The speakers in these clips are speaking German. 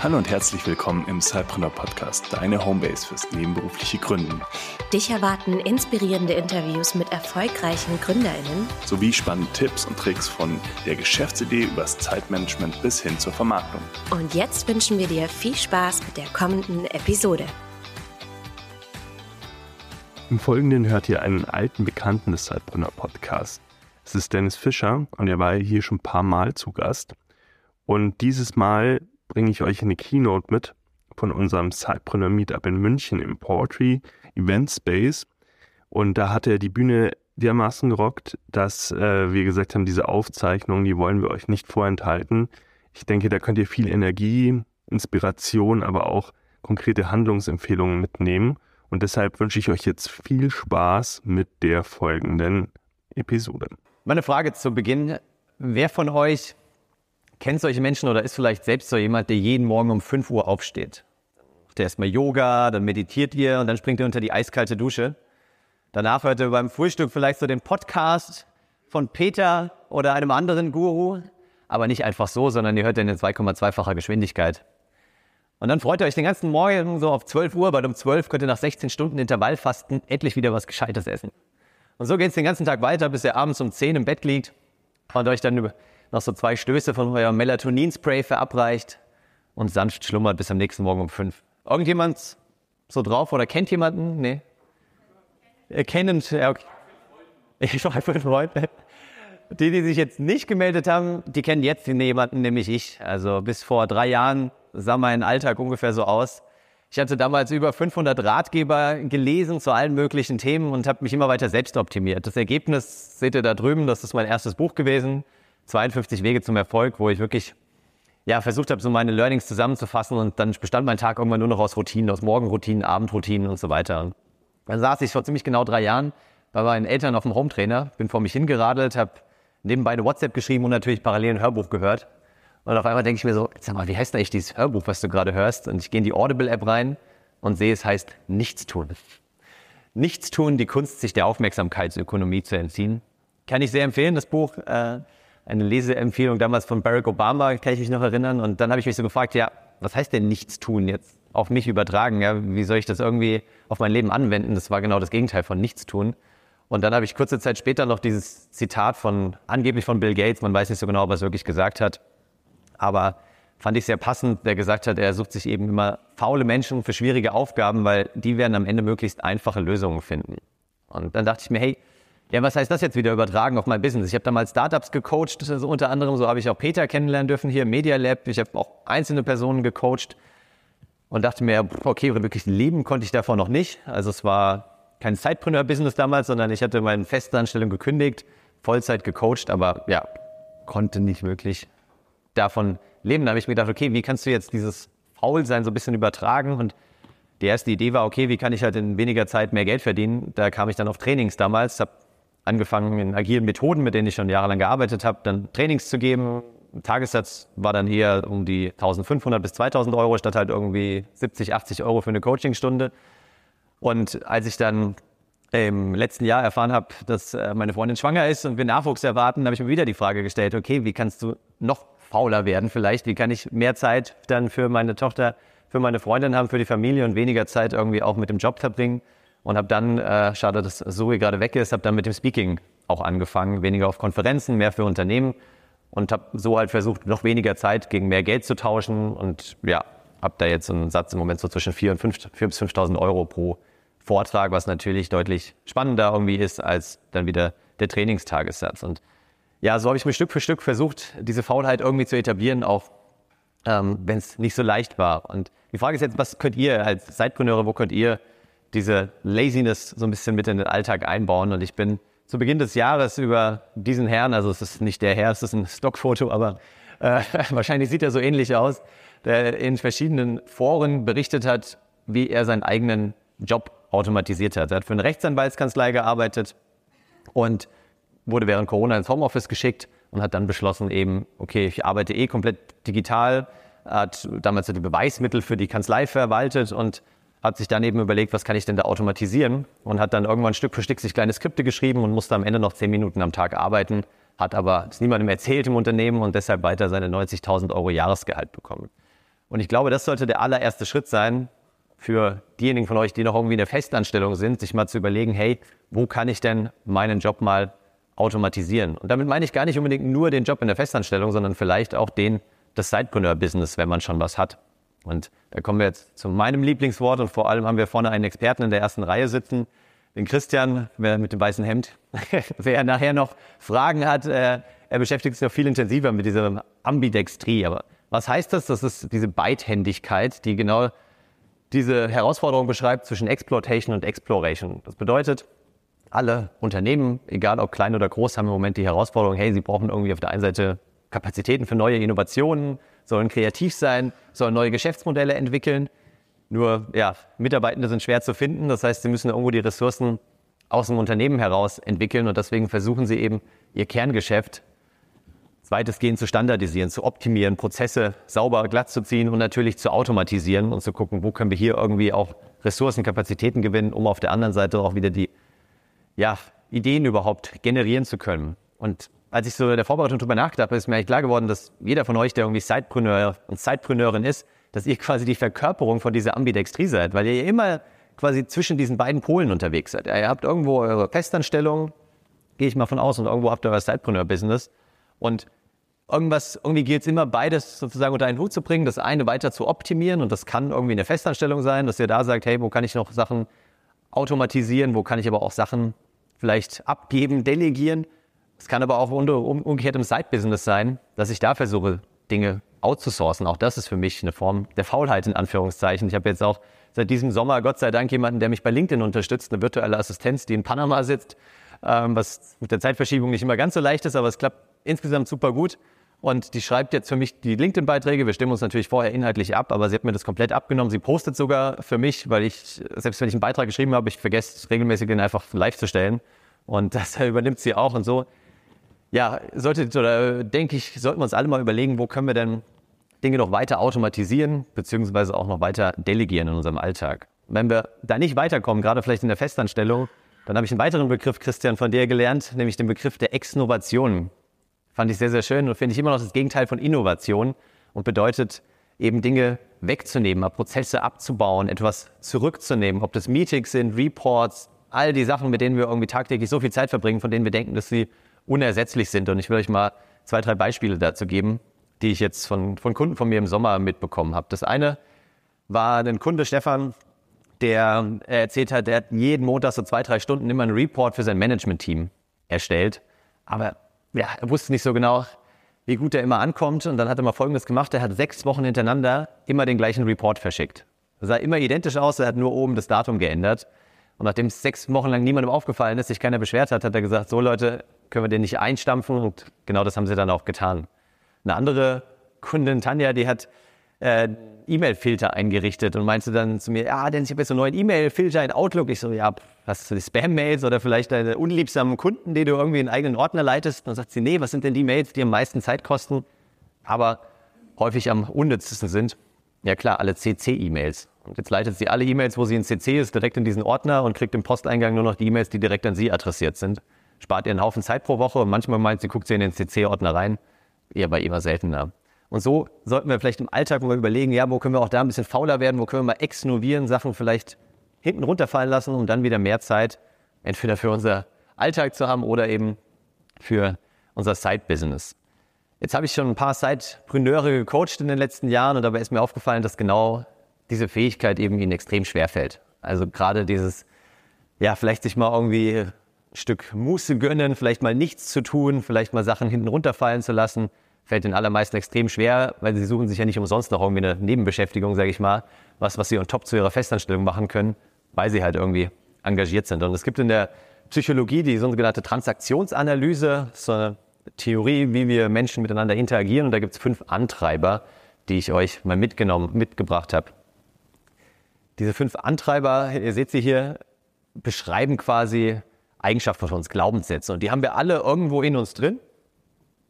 Hallo und herzlich willkommen im Cypreneur Podcast, deine Homebase fürs nebenberufliche Gründen. Dich erwarten inspirierende Interviews mit erfolgreichen GründerInnen sowie spannende Tipps und Tricks von der Geschäftsidee übers Zeitmanagement bis hin zur Vermarktung. Und jetzt wünschen wir dir viel Spaß mit der kommenden Episode. Im Folgenden hört ihr einen alten Bekannten des Cypreneur Podcasts. Es ist Dennis Fischer und er war hier schon ein paar Mal zu Gast. Und dieses Mal bringe ich euch eine Keynote mit von unserem Cypreneur Meetup in München im Poetry Event Space. Und da hat er die Bühne dermaßen gerockt, dass äh, wir gesagt haben, diese Aufzeichnung, die wollen wir euch nicht vorenthalten. Ich denke, da könnt ihr viel Energie, Inspiration, aber auch konkrete Handlungsempfehlungen mitnehmen. Und deshalb wünsche ich euch jetzt viel Spaß mit der folgenden Episode. Meine Frage zu Beginn. Wer von euch kennt solche Menschen oder ist vielleicht selbst so jemand, der jeden Morgen um 5 Uhr aufsteht. Der erstmal Yoga, dann meditiert ihr und dann springt ihr unter die eiskalte Dusche. Danach hört ihr beim Frühstück vielleicht so den Podcast von Peter oder einem anderen Guru, aber nicht einfach so, sondern ihr hört den in 2,2-facher Geschwindigkeit. Und dann freut ihr euch den ganzen Morgen so auf 12 Uhr, weil um 12 könnt ihr nach 16 Stunden Intervallfasten endlich wieder was Gescheites essen. Und so geht es den ganzen Tag weiter, bis ihr abends um 10 im Bett liegt und euch dann über noch so zwei Stöße von eurem Melatonin-Spray verabreicht und sanft schlummert bis am nächsten Morgen um fünf. Irgendjemand so drauf oder kennt jemanden? Nee. Erkennend, ja, okay. Ich war fünf Freunde. Die, die sich jetzt nicht gemeldet haben, die kennen jetzt jemanden, nämlich ich. Also bis vor drei Jahren sah mein Alltag ungefähr so aus. Ich hatte damals über 500 Ratgeber gelesen zu allen möglichen Themen und habe mich immer weiter selbst optimiert. Das Ergebnis seht ihr da drüben, das ist mein erstes Buch gewesen. 52 Wege zum Erfolg, wo ich wirklich ja, versucht habe, so meine Learnings zusammenzufassen und dann bestand mein Tag irgendwann nur noch aus Routinen, aus Morgenroutinen, Abendroutinen und so weiter. Dann saß ich vor ziemlich genau drei Jahren bei meinen Eltern auf dem Hometrainer, bin vor mich hingeradelt, habe nebenbei eine WhatsApp geschrieben und natürlich parallel ein Hörbuch gehört. Und auf einmal denke ich mir so, sag mal, wie heißt eigentlich dieses Hörbuch, was du gerade hörst? Und ich gehe in die Audible-App rein und sehe, es heißt Nichtstun. Nichtstun, die Kunst, sich der Aufmerksamkeitsökonomie zu entziehen. Kann ich sehr empfehlen, das Buch. Äh, eine Leseempfehlung damals von Barack Obama, kann ich mich noch erinnern. Und dann habe ich mich so gefragt, ja, was heißt denn nichts tun jetzt auf mich übertragen? Ja, wie soll ich das irgendwie auf mein Leben anwenden? Das war genau das Gegenteil von nichts tun. Und dann habe ich kurze Zeit später noch dieses Zitat von, angeblich von Bill Gates, man weiß nicht so genau, ob er es wirklich gesagt hat, aber fand ich sehr passend, der gesagt hat, er sucht sich eben immer faule Menschen für schwierige Aufgaben, weil die werden am Ende möglichst einfache Lösungen finden. Und dann dachte ich mir, hey, ja, was heißt das jetzt wieder übertragen auf mein Business? Ich habe damals Startups gecoacht, so unter anderem, so habe ich auch Peter kennenlernen dürfen hier im Media Lab. Ich habe auch einzelne Personen gecoacht und dachte mir, okay, wirklich leben konnte ich davon noch nicht. Also es war kein Zeitpreneur-Business damals, sondern ich hatte meine Festanstellung gekündigt, Vollzeit gecoacht, aber ja, konnte nicht wirklich davon leben. Da habe ich mir gedacht, okay, wie kannst du jetzt dieses Faulsein so ein bisschen übertragen und die erste Idee war, okay, wie kann ich halt in weniger Zeit mehr Geld verdienen? Da kam ich dann auf Trainings damals, habe angefangen in agilen Methoden, mit denen ich schon jahrelang gearbeitet habe, dann Trainings zu geben. Tagessatz war dann eher um die 1500 bis 2000 Euro statt halt irgendwie 70, 80 Euro für eine Coachingstunde. Und als ich dann im letzten Jahr erfahren habe, dass äh, meine Freundin schwanger ist und wir Nachwuchs erwarten, habe ich mir wieder die Frage gestellt, okay, wie kannst du noch fauler werden vielleicht? Wie kann ich mehr Zeit dann für meine Tochter, für meine Freundin haben, für die Familie und weniger Zeit irgendwie auch mit dem Job verbringen? Und habe dann, äh, schade, dass Zoe gerade weg ist, habe dann mit dem Speaking auch angefangen, weniger auf Konferenzen, mehr für Unternehmen und habe so halt versucht, noch weniger Zeit gegen mehr Geld zu tauschen und ja, habe da jetzt einen Satz im Moment so zwischen 4 und 5, 4 bis 5.000 Euro pro Vortrag, was natürlich deutlich spannender irgendwie ist als dann wieder der Trainingstagessatz. Und ja, so habe ich mir Stück für Stück versucht, diese Faulheit irgendwie zu etablieren, auch ähm, wenn es nicht so leicht war. Und die Frage ist jetzt, was könnt ihr als Zeitpreneure, wo könnt ihr diese Laziness so ein bisschen mit in den Alltag einbauen. Und ich bin zu Beginn des Jahres über diesen Herrn, also es ist nicht der Herr, es ist ein Stockfoto, aber äh, wahrscheinlich sieht er so ähnlich aus, der in verschiedenen Foren berichtet hat, wie er seinen eigenen Job automatisiert hat. Er hat für eine Rechtsanwaltskanzlei gearbeitet und wurde während Corona ins Homeoffice geschickt und hat dann beschlossen eben, okay, ich arbeite eh komplett digital, hat damals die Beweismittel für die Kanzlei verwaltet und hat sich dann eben überlegt, was kann ich denn da automatisieren und hat dann irgendwann Stück für Stück sich kleine Skripte geschrieben und musste am Ende noch zehn Minuten am Tag arbeiten, hat aber es niemandem erzählt im Unternehmen und deshalb weiter seine 90.000 Euro Jahresgehalt bekommen. Und ich glaube, das sollte der allererste Schritt sein für diejenigen von euch, die noch irgendwie in der Festanstellung sind, sich mal zu überlegen, hey, wo kann ich denn meinen Job mal automatisieren? Und damit meine ich gar nicht unbedingt nur den Job in der Festanstellung, sondern vielleicht auch den des Sidepreneur-Business, wenn man schon was hat. Und da kommen wir jetzt zu meinem Lieblingswort und vor allem haben wir vorne einen Experten in der ersten Reihe sitzen, den Christian, mit dem weißen Hemd, wer nachher noch Fragen hat, äh, er beschäftigt sich noch viel intensiver mit dieser Ambidextrie. Aber was heißt das? Das ist diese Beidhändigkeit, die genau diese Herausforderung beschreibt zwischen Exploitation und Exploration. Das bedeutet, alle Unternehmen, egal ob klein oder groß, haben im Moment die Herausforderung, hey, sie brauchen irgendwie auf der einen Seite Kapazitäten für neue Innovationen, sollen kreativ sein, sollen neue Geschäftsmodelle entwickeln. Nur, ja, Mitarbeitende sind schwer zu finden. Das heißt, sie müssen irgendwo die Ressourcen aus dem Unternehmen heraus entwickeln und deswegen versuchen sie eben, ihr Kerngeschäft weitestgehend zu standardisieren, zu optimieren, Prozesse sauber glatt zu ziehen und natürlich zu automatisieren und zu gucken, wo können wir hier irgendwie auch Ressourcen, Kapazitäten gewinnen, um auf der anderen Seite auch wieder die ja, Ideen überhaupt generieren zu können. Und als ich so in der Vorbereitung darüber nachgedacht habe, ist mir eigentlich klar geworden, dass jeder von euch, der irgendwie Sidepreneur und Sidepreneurin ist, dass ihr quasi die Verkörperung von dieser Ambidextrie seid, weil ihr immer quasi zwischen diesen beiden Polen unterwegs seid. Ihr habt irgendwo eure Festanstellung, gehe ich mal von aus, und irgendwo habt ihr euer Sidepreneur-Business. Und irgendwas, irgendwie gilt es immer, beides sozusagen unter einen Hut zu bringen, das eine weiter zu optimieren und das kann irgendwie eine Festanstellung sein, dass ihr da sagt, hey, wo kann ich noch Sachen automatisieren, wo kann ich aber auch Sachen vielleicht abgeben, delegieren. Es kann aber auch umgekehrt im Side-Business sein, dass ich da versuche, Dinge outzusourcen. Auch das ist für mich eine Form der Faulheit in Anführungszeichen. Ich habe jetzt auch seit diesem Sommer Gott sei Dank jemanden, der mich bei LinkedIn unterstützt, eine virtuelle Assistenz, die in Panama sitzt, ähm, was mit der Zeitverschiebung nicht immer ganz so leicht ist, aber es klappt insgesamt super gut. Und die schreibt jetzt für mich die LinkedIn-Beiträge. Wir stimmen uns natürlich vorher inhaltlich ab, aber sie hat mir das komplett abgenommen. Sie postet sogar für mich, weil ich, selbst wenn ich einen Beitrag geschrieben habe, ich vergesse regelmäßig den einfach live zu stellen. Und das übernimmt sie auch und so. Ja, sollte, oder denke ich, sollten wir uns alle mal überlegen, wo können wir denn Dinge noch weiter automatisieren, beziehungsweise auch noch weiter delegieren in unserem Alltag. Wenn wir da nicht weiterkommen, gerade vielleicht in der Festanstellung, dann habe ich einen weiteren Begriff, Christian, von dir gelernt, nämlich den Begriff der Exnovation. Fand ich sehr, sehr schön und finde ich immer noch das Gegenteil von Innovation und bedeutet eben Dinge wegzunehmen, Prozesse abzubauen, etwas zurückzunehmen, ob das Meetings sind, Reports, all die Sachen, mit denen wir irgendwie tagtäglich so viel Zeit verbringen, von denen wir denken, dass sie unersetzlich sind. Und ich will euch mal zwei, drei Beispiele dazu geben, die ich jetzt von, von Kunden von mir im Sommer mitbekommen habe. Das eine war ein Kunde, Stefan, der erzählt hat, der hat jeden Montag so zwei, drei Stunden immer einen Report für sein Management-Team erstellt. Aber ja, er wusste nicht so genau, wie gut er immer ankommt. Und dann hat er mal Folgendes gemacht. Er hat sechs Wochen hintereinander immer den gleichen Report verschickt. Er sah immer identisch aus, er hat nur oben das Datum geändert. Und nachdem es sechs Wochen lang niemandem aufgefallen ist, sich keiner beschwert hat, hat er gesagt, so Leute, können wir den nicht einstampfen? Und genau das haben sie dann auch getan. Eine andere Kundin, Tanja, die hat äh, E-Mail-Filter eingerichtet und meinte dann zu mir, ja, denn ich habe jetzt einen neuen E-Mail-Filter in Outlook. Ich so, ja, hast du die Spam-Mails oder vielleicht deine unliebsamen Kunden, die du irgendwie in einen eigenen Ordner leitest? Und dann sagt sie, nee, was sind denn die Mails, die am meisten Zeit kosten, aber häufig am unnützesten sind? Ja klar, alle CC-E-Mails. Und jetzt leitet sie alle E-Mails, wo sie in CC ist, direkt in diesen Ordner und kriegt im Posteingang nur noch die E-Mails, die direkt an sie adressiert sind. Spart ihr einen Haufen Zeit pro Woche und manchmal meint sie, guckt sie in den CC-Ordner rein. Eher bei immer seltener. Und so sollten wir vielleicht im Alltag mal überlegen, ja, wo können wir auch da ein bisschen fauler werden, wo können wir mal exnovieren, Sachen vielleicht hinten runterfallen lassen, um dann wieder mehr Zeit entweder für unser Alltag zu haben oder eben für unser Side-Business. Jetzt habe ich schon ein paar Sidepreneure gecoacht in den letzten Jahren und dabei ist mir aufgefallen, dass genau diese Fähigkeit eben ihnen extrem schwer fällt. Also gerade dieses, ja, vielleicht sich mal irgendwie Stück Muße gönnen, vielleicht mal nichts zu tun, vielleicht mal Sachen hinten runterfallen zu lassen, fällt den allermeisten extrem schwer, weil sie suchen sich ja nicht umsonst noch irgendwie eine Nebenbeschäftigung, sage ich mal, was, was sie on top zu ihrer Festanstellung machen können, weil sie halt irgendwie engagiert sind. Und es gibt in der Psychologie die sogenannte Transaktionsanalyse, so eine Theorie, wie wir Menschen miteinander interagieren. Und da gibt es fünf Antreiber, die ich euch mal mitgenommen, mitgebracht habe. Diese fünf Antreiber, ihr seht sie hier, beschreiben quasi Eigenschaften von uns, Glaubenssätze. Und die haben wir alle irgendwo in uns drin.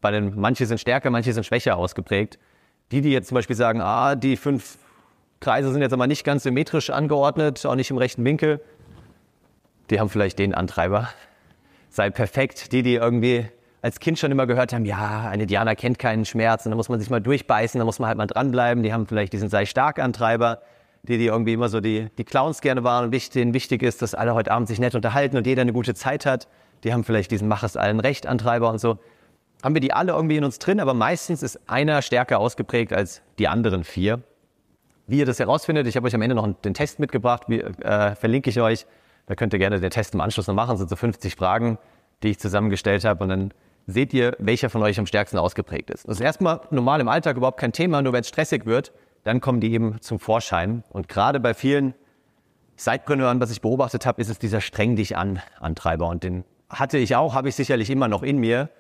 Bei den, manche sind stärker, manche sind schwächer ausgeprägt. Die, die jetzt zum Beispiel sagen, ah, die fünf Kreise sind jetzt aber nicht ganz symmetrisch angeordnet, auch nicht im rechten Winkel, die haben vielleicht den Antreiber. Sei perfekt. Die, die irgendwie als Kind schon immer gehört haben, ja, ein Indianer kennt keinen Schmerz und da muss man sich mal durchbeißen, da muss man halt mal dranbleiben. Die haben vielleicht diesen sei stark Antreiber, die, die irgendwie immer so die, die Clowns gerne waren und denen wichtig ist, dass alle heute Abend sich nett unterhalten und jeder eine gute Zeit hat. Die haben vielleicht diesen Mach es allen recht Antreiber und so. Haben wir die alle irgendwie in uns drin, aber meistens ist einer stärker ausgeprägt als die anderen vier. Wie ihr das herausfindet, ich habe euch am Ende noch den Test mitgebracht, wie, äh, verlinke ich euch. Da könnt ihr gerne den Test im Anschluss noch machen. Das sind so 50 Fragen, die ich zusammengestellt habe und dann seht ihr, welcher von euch am stärksten ausgeprägt ist. Das ist erstmal normal im Alltag überhaupt kein Thema, nur wenn es stressig wird, dann kommen die eben zum Vorschein. Und gerade bei vielen Sidepreneuren, was ich beobachtet habe, ist es dieser streng dich an Antreiber. Und den hatte ich auch, habe ich sicherlich immer noch in mir.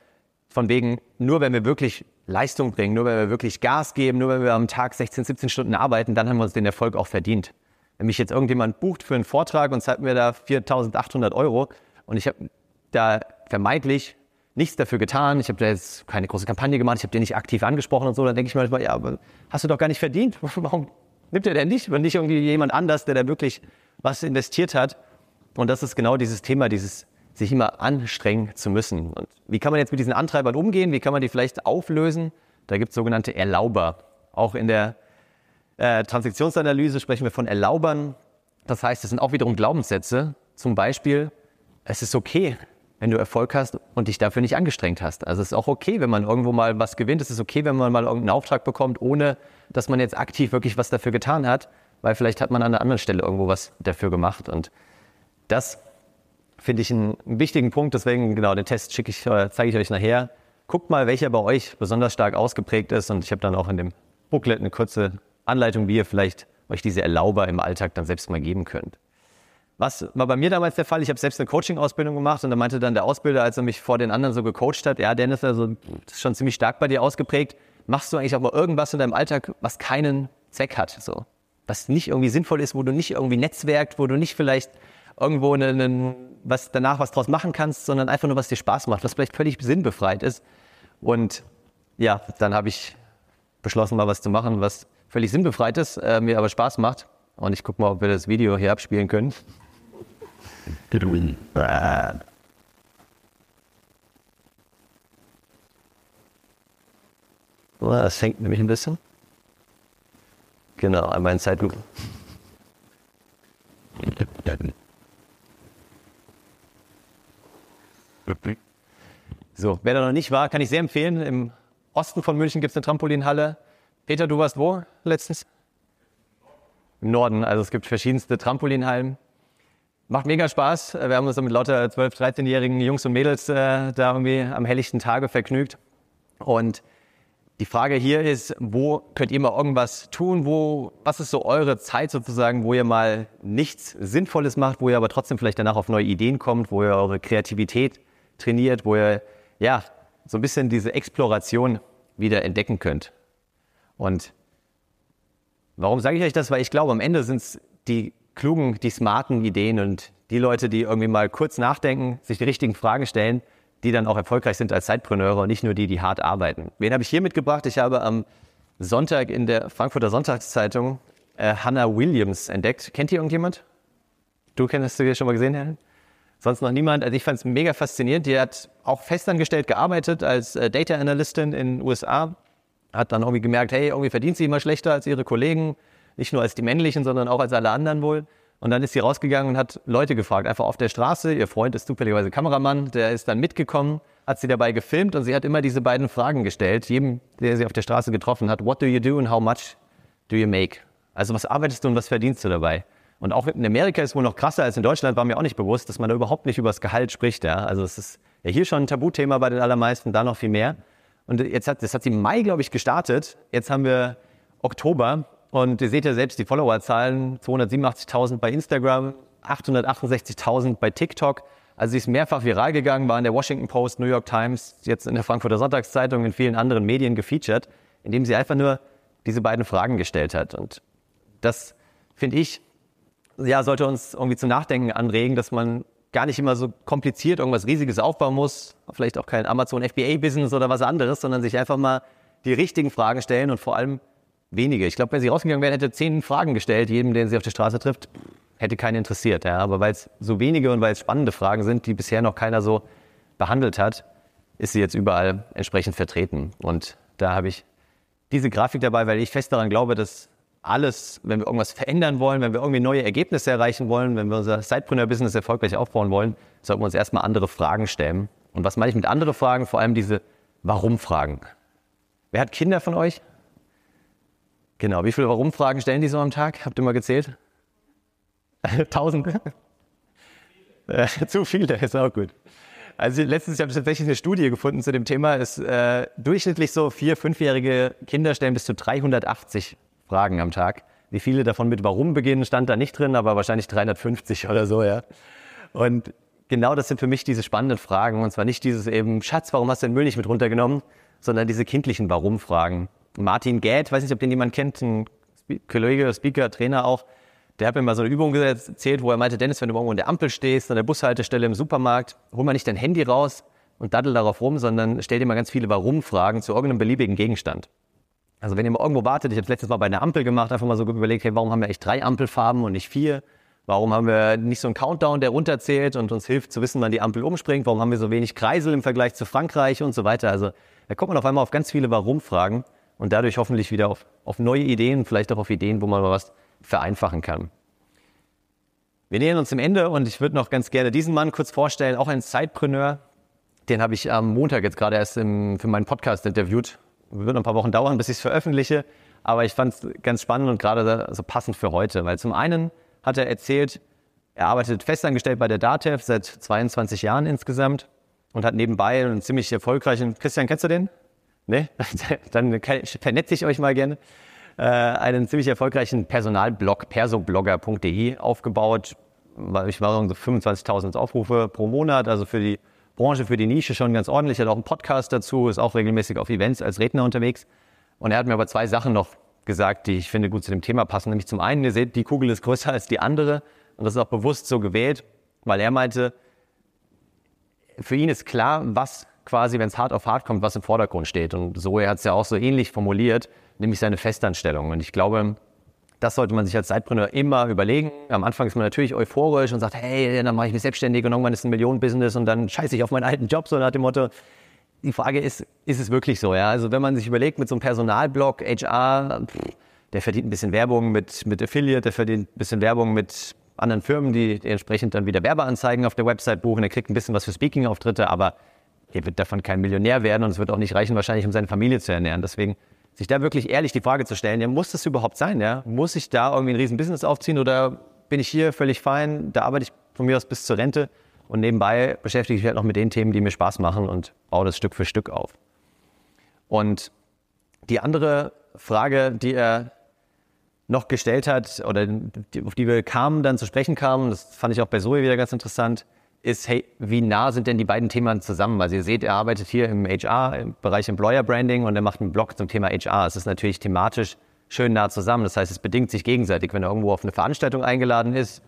Von wegen, nur wenn wir wirklich Leistung bringen, nur wenn wir wirklich Gas geben, nur wenn wir am Tag 16, 17 Stunden arbeiten, dann haben wir uns den Erfolg auch verdient. Wenn mich jetzt irgendjemand bucht für einen Vortrag und zahlt mir da 4.800 Euro und ich habe da vermeintlich nichts dafür getan, ich habe da jetzt keine große Kampagne gemacht, ich habe den nicht aktiv angesprochen und so, dann denke ich mir manchmal, ja, aber hast du doch gar nicht verdient. Warum nimmt er denn nicht? Und nicht irgendwie jemand anders, der da wirklich was investiert hat. Und das ist genau dieses Thema, dieses sich immer anstrengen zu müssen. Und wie kann man jetzt mit diesen Antreibern umgehen? Wie kann man die vielleicht auflösen? Da gibt es sogenannte Erlauber. Auch in der äh, Transaktionsanalyse sprechen wir von Erlaubern. Das heißt, es sind auch wiederum Glaubenssätze. Zum Beispiel, es ist okay, wenn du Erfolg hast und dich dafür nicht angestrengt hast. Also es ist auch okay, wenn man irgendwo mal was gewinnt. Es ist okay, wenn man mal irgendeinen Auftrag bekommt, ohne dass man jetzt aktiv wirklich was dafür getan hat, weil vielleicht hat man an einer anderen Stelle irgendwo was dafür gemacht. Und das finde ich einen, wichtigen Punkt. Deswegen, genau, den Test schicke ich, äh, zeige ich euch nachher. Guckt mal, welcher bei euch besonders stark ausgeprägt ist. Und ich habe dann auch in dem Booklet eine kurze Anleitung, wie ihr vielleicht euch diese Erlauber im Alltag dann selbst mal geben könnt. Was war bei mir damals der Fall? Ich habe selbst eine Coaching-Ausbildung gemacht und da meinte dann der Ausbilder, als er mich vor den anderen so gecoacht hat, ja, Dennis, also das ist schon ziemlich stark bei dir ausgeprägt. Machst du eigentlich auch mal irgendwas in deinem Alltag, was keinen Zweck hat, so, was nicht irgendwie sinnvoll ist, wo du nicht irgendwie netzwerkt, wo du nicht vielleicht irgendwo einen, was danach was draus machen kannst, sondern einfach nur was dir Spaß macht, was vielleicht völlig sinnbefreit ist. Und ja, dann habe ich beschlossen, mal was zu machen, was völlig sinnbefreit ist, äh, mir aber Spaß macht. Und ich gucke mal, ob wir das Video hier abspielen können. Das hängt nämlich ein bisschen. Genau, einmal in Zeitlupe. So, wer da noch nicht war, kann ich sehr empfehlen. Im Osten von München gibt es eine Trampolinhalle. Peter, du warst wo letztens? Im Norden. Also es gibt verschiedenste Trampolinhallen. Macht mega Spaß. Wir haben uns mit lauter 12-, 13-jährigen Jungs und Mädels äh, da irgendwie am helllichten Tage vergnügt. Und die Frage hier ist, wo könnt ihr mal irgendwas tun? Wo, was ist so eure Zeit sozusagen, wo ihr mal nichts Sinnvolles macht, wo ihr aber trotzdem vielleicht danach auf neue Ideen kommt, wo ihr eure Kreativität trainiert, wo ihr ja so ein bisschen diese Exploration wieder entdecken könnt. Und warum sage ich euch das? Weil ich glaube, am Ende sind es die klugen, die smarten Ideen und die Leute, die irgendwie mal kurz nachdenken, sich die richtigen Fragen stellen, die dann auch erfolgreich sind als Zeitpreneure und nicht nur die, die hart arbeiten. Wen habe ich hier mitgebracht? Ich habe am Sonntag in der Frankfurter Sonntagszeitung äh, Hannah Williams entdeckt. Kennt ihr irgendjemand? Du kennst die schon mal gesehen, Herr? Sonst noch niemand. Also ich fand es mega faszinierend. Die hat auch festangestellt gearbeitet als äh, Data Analystin in den USA. Hat dann irgendwie gemerkt, hey, irgendwie verdient sie immer schlechter als ihre Kollegen nicht nur als die männlichen, sondern auch als alle anderen wohl. Und dann ist sie rausgegangen und hat Leute gefragt, einfach auf der Straße. Ihr Freund ist zufälligerweise Kameramann, der ist dann mitgekommen, hat sie dabei gefilmt und sie hat immer diese beiden Fragen gestellt, jedem, der sie auf der Straße getroffen hat. What do you do and how much do you make? Also was arbeitest du und was verdienst du dabei? Und auch in Amerika ist es wohl noch krasser als in Deutschland, war mir auch nicht bewusst, dass man da überhaupt nicht über das Gehalt spricht. Ja? Also es ist ja hier schon ein Tabuthema bei den allermeisten, da noch viel mehr. Und jetzt hat, das hat sie im Mai, glaube ich, gestartet. Jetzt haben wir Oktober und ihr seht ja selbst die Followerzahlen, 287.000 bei Instagram, 868.000 bei TikTok. Also sie ist mehrfach viral gegangen, war in der Washington Post, New York Times, jetzt in der Frankfurter Sonntagszeitung, in vielen anderen Medien gefeatured, indem sie einfach nur diese beiden Fragen gestellt hat. Und das, finde ich, ja, sollte uns irgendwie zum Nachdenken anregen, dass man gar nicht immer so kompliziert irgendwas Riesiges aufbauen muss, vielleicht auch kein Amazon FBA-Business oder was anderes, sondern sich einfach mal die richtigen Fragen stellen und vor allem wenige. Ich glaube, wenn sie rausgegangen wären, hätte zehn Fragen gestellt, jedem, den sie auf der Straße trifft, hätte keinen interessiert. Ja. Aber weil es so wenige und weil es spannende Fragen sind, die bisher noch keiner so behandelt hat, ist sie jetzt überall entsprechend vertreten. Und da habe ich diese Grafik dabei, weil ich fest daran glaube, dass alles, wenn wir irgendwas verändern wollen, wenn wir irgendwie neue Ergebnisse erreichen wollen, wenn wir unser Sidepreneur-Business erfolgreich aufbauen wollen, sollten wir uns erstmal andere Fragen stellen. Und was meine ich mit anderen Fragen? Vor allem diese Warum-Fragen. Wer hat Kinder von euch? Genau, wie viele Warum-Fragen stellen die so am Tag? Habt ihr mal gezählt? Tausend? Zu viele, ist auch gut. Also letztens habe ich tatsächlich eine Studie gefunden zu dem Thema. Ist äh, durchschnittlich so vier, fünfjährige Kinder stellen bis zu 380 Fragen am Tag. Wie viele davon mit Warum beginnen, stand da nicht drin, aber wahrscheinlich 350 oder so, ja. Und genau das sind für mich diese spannenden Fragen. Und zwar nicht dieses eben, Schatz, warum hast du den Müll nicht mit runtergenommen, sondern diese kindlichen Warum-Fragen. Martin Gät, weiß nicht, ob den jemand kennt, ein Kollege, Speaker, Trainer auch, der hat mir mal so eine Übung erzählt, wo er meinte, Dennis, wenn du irgendwo an der Ampel stehst, an der Bushaltestelle im Supermarkt, hol mal nicht dein Handy raus und daddel darauf rum, sondern stell dir mal ganz viele Warum-Fragen zu irgendeinem beliebigen Gegenstand. Also wenn ihr mal irgendwo wartet, ich habe es letztes Mal bei einer Ampel gemacht, einfach mal so überlegt, hey, warum haben wir echt drei Ampelfarben und nicht vier? Warum haben wir nicht so einen Countdown, der runterzählt und uns hilft zu wissen, wann die Ampel umspringt? Warum haben wir so wenig Kreisel im Vergleich zu Frankreich und so weiter? Also da kommt man auf einmal auf ganz viele Warum-Fragen und dadurch hoffentlich wieder auf, auf neue Ideen, vielleicht auch auf Ideen, wo man mal was vereinfachen kann. Wir nähern uns dem Ende und ich würde noch ganz gerne diesen Mann kurz vorstellen, auch ein Zeitpreneur. Den habe ich am Montag jetzt gerade erst im, für meinen Podcast interviewt. Wird noch ein paar Wochen dauern, bis ich es veröffentliche, aber ich fand es ganz spannend und gerade so passend für heute, weil zum einen hat er erzählt, er arbeitet festangestellt bei der DATEV seit 22 Jahren insgesamt und hat nebenbei einen ziemlich erfolgreichen, Christian, kennst du den? Ne? Dann vernetze ich euch mal gerne äh, einen ziemlich erfolgreichen Personalblog, persoblogger.de aufgebaut. Ich war so 25.000 Aufrufe pro Monat, also für die Branche, für die Nische schon ganz ordentlich. Er hat auch einen Podcast dazu, ist auch regelmäßig auf Events als Redner unterwegs. Und er hat mir aber zwei Sachen noch gesagt, die ich finde gut zu dem Thema passen. Nämlich zum einen, ihr seht, die Kugel ist größer als die andere. Und das ist auch bewusst so gewählt, weil er meinte, für ihn ist klar, was quasi, wenn es hart auf hart kommt, was im Vordergrund steht. Und so, er hat es ja auch so ähnlich formuliert nämlich seine Festanstellung. Und ich glaube, das sollte man sich als Zeitpreneur immer überlegen. Am Anfang ist man natürlich euphorisch und sagt, hey, dann mache ich mich selbstständig und irgendwann ist ein Millionenbusiness und dann scheiße ich auf meinen alten Job, so nach dem Motto. Die Frage ist, ist es wirklich so? Ja? Also wenn man sich überlegt, mit so einem Personalblog, HR, der verdient ein bisschen Werbung mit, mit Affiliate, der verdient ein bisschen Werbung mit anderen Firmen, die entsprechend dann wieder Werbeanzeigen auf der Website buchen, der kriegt ein bisschen was für Speaking-Auftritte, aber er wird davon kein Millionär werden und es wird auch nicht reichen, wahrscheinlich, um seine Familie zu ernähren. Deswegen sich da wirklich ehrlich die Frage zu stellen, ja, muss das überhaupt sein? Ja? Muss ich da irgendwie ein riesen Business aufziehen oder bin ich hier völlig fein, da arbeite ich von mir aus bis zur Rente und nebenbei beschäftige ich mich halt noch mit den Themen, die mir Spaß machen und baue das Stück für Stück auf. Und die andere Frage, die er noch gestellt hat oder auf die wir kamen, dann zu sprechen kamen, das fand ich auch bei Zoe wieder ganz interessant, ist, hey, wie nah sind denn die beiden Themen zusammen? Also ihr seht, er arbeitet hier im HR, im Bereich Employer Branding und er macht einen Blog zum Thema HR. Es ist natürlich thematisch schön nah zusammen. Das heißt, es bedingt sich gegenseitig. Wenn er irgendwo auf eine Veranstaltung eingeladen ist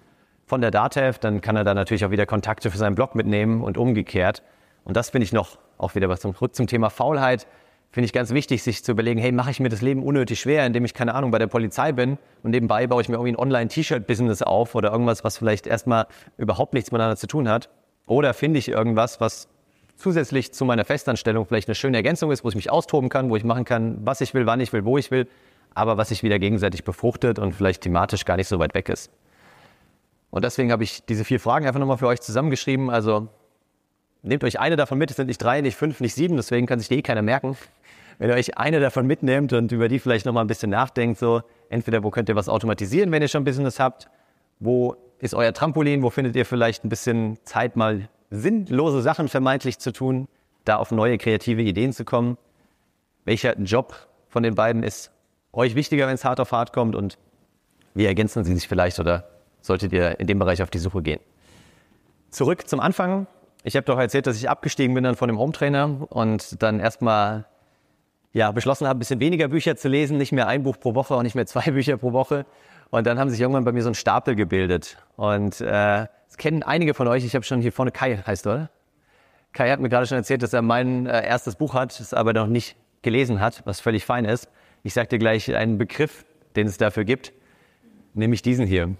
von der DATEV, dann kann er da natürlich auch wieder Kontakte für seinen Blog mitnehmen und umgekehrt. Und das finde ich noch auch wieder was zum, zum Thema Faulheit finde ich ganz wichtig, sich zu überlegen, hey, mache ich mir das Leben unnötig schwer, indem ich, keine Ahnung, bei der Polizei bin und nebenbei baue ich mir irgendwie ein Online-T-Shirt-Business auf oder irgendwas, was vielleicht erstmal überhaupt nichts miteinander zu tun hat. Oder finde ich irgendwas, was zusätzlich zu meiner Festanstellung vielleicht eine schöne Ergänzung ist, wo ich mich austoben kann, wo ich machen kann, was ich will, wann ich will, wo ich will, aber was sich wieder gegenseitig befruchtet und vielleicht thematisch gar nicht so weit weg ist. Und deswegen habe ich diese vier Fragen einfach nochmal für euch zusammengeschrieben. Also nehmt euch eine davon mit, es sind nicht drei, nicht fünf, nicht sieben, deswegen kann sich die eh keiner merken wenn ihr euch eine davon mitnehmt und über die vielleicht nochmal ein bisschen nachdenkt, so entweder wo könnt ihr was automatisieren, wenn ihr schon Business habt, wo ist euer Trampolin, wo findet ihr vielleicht ein bisschen Zeit, mal sinnlose Sachen vermeintlich zu tun, da auf neue kreative Ideen zu kommen. Welcher Job von den beiden ist euch wichtiger, wenn es hart auf hart kommt und wie ergänzen sie sich vielleicht oder solltet ihr in dem Bereich auf die Suche gehen? Zurück zum Anfang. Ich habe doch erzählt, dass ich abgestiegen bin dann von dem Hometrainer und dann erstmal ja, beschlossen habe, ein bisschen weniger Bücher zu lesen, nicht mehr ein Buch pro Woche, auch nicht mehr zwei Bücher pro Woche. Und dann haben sich irgendwann bei mir so ein Stapel gebildet. Und äh, das kennen einige von euch. Ich habe schon hier vorne Kai, heißt du, oder? Kai hat mir gerade schon erzählt, dass er mein äh, erstes Buch hat, es aber noch nicht gelesen hat, was völlig fein ist. Ich sage dir gleich einen Begriff, den es dafür gibt, nämlich diesen hier.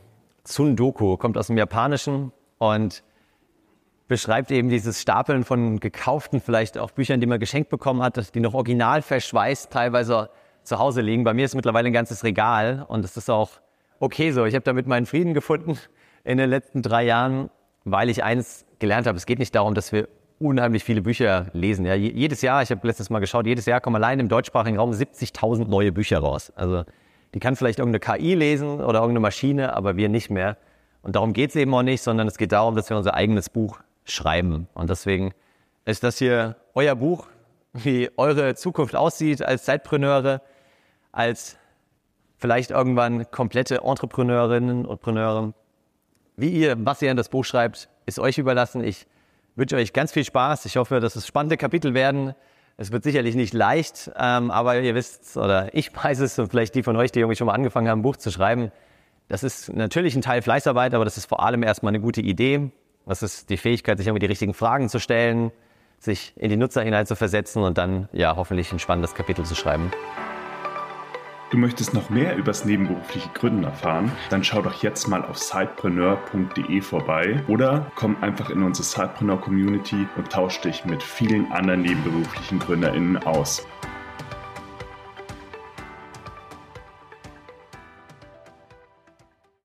Tsundoku, kommt aus dem Japanischen und beschreibt eben dieses Stapeln von gekauften, vielleicht auch Büchern, die man geschenkt bekommen hat, die noch original verschweißt teilweise zu Hause liegen. Bei mir ist mittlerweile ein ganzes Regal und das ist auch okay so. Ich habe damit meinen Frieden gefunden in den letzten drei Jahren, weil ich eins gelernt habe. Es geht nicht darum, dass wir unheimlich viele Bücher lesen. Ja, jedes Jahr, ich habe letztes Mal geschaut, jedes Jahr kommen allein im deutschsprachigen Raum 70.000 neue Bücher raus. Also die kann vielleicht irgendeine KI lesen oder irgendeine Maschine, aber wir nicht mehr. Und darum geht es eben auch nicht, sondern es geht darum, dass wir unser eigenes Buch schreiben. Und deswegen ist das hier euer Buch, wie eure Zukunft aussieht als Zeitpreneure, als vielleicht irgendwann komplette Entrepreneurinnen und Preneure. Wie ihr, was ihr in das Buch schreibt, ist euch überlassen. Ich wünsche euch ganz viel Spaß. Ich hoffe, dass es spannende Kapitel werden. Es wird sicherlich nicht leicht, ähm, aber ihr wisst, oder ich weiß es, und vielleicht die von euch, die irgendwie schon mal angefangen haben, ein Buch zu schreiben, das ist natürlich ein Teil Fleißarbeit, aber das ist vor allem erstmal eine gute Idee. Das ist die Fähigkeit, sich irgendwie die richtigen Fragen zu stellen, sich in die Nutzer hinein zu versetzen und dann ja hoffentlich ein spannendes Kapitel zu schreiben. Du möchtest noch mehr übers nebenberufliche Gründen erfahren? Dann schau doch jetzt mal auf sidepreneur.de vorbei oder komm einfach in unsere Sidepreneur Community und tausch dich mit vielen anderen nebenberuflichen GründerInnen aus.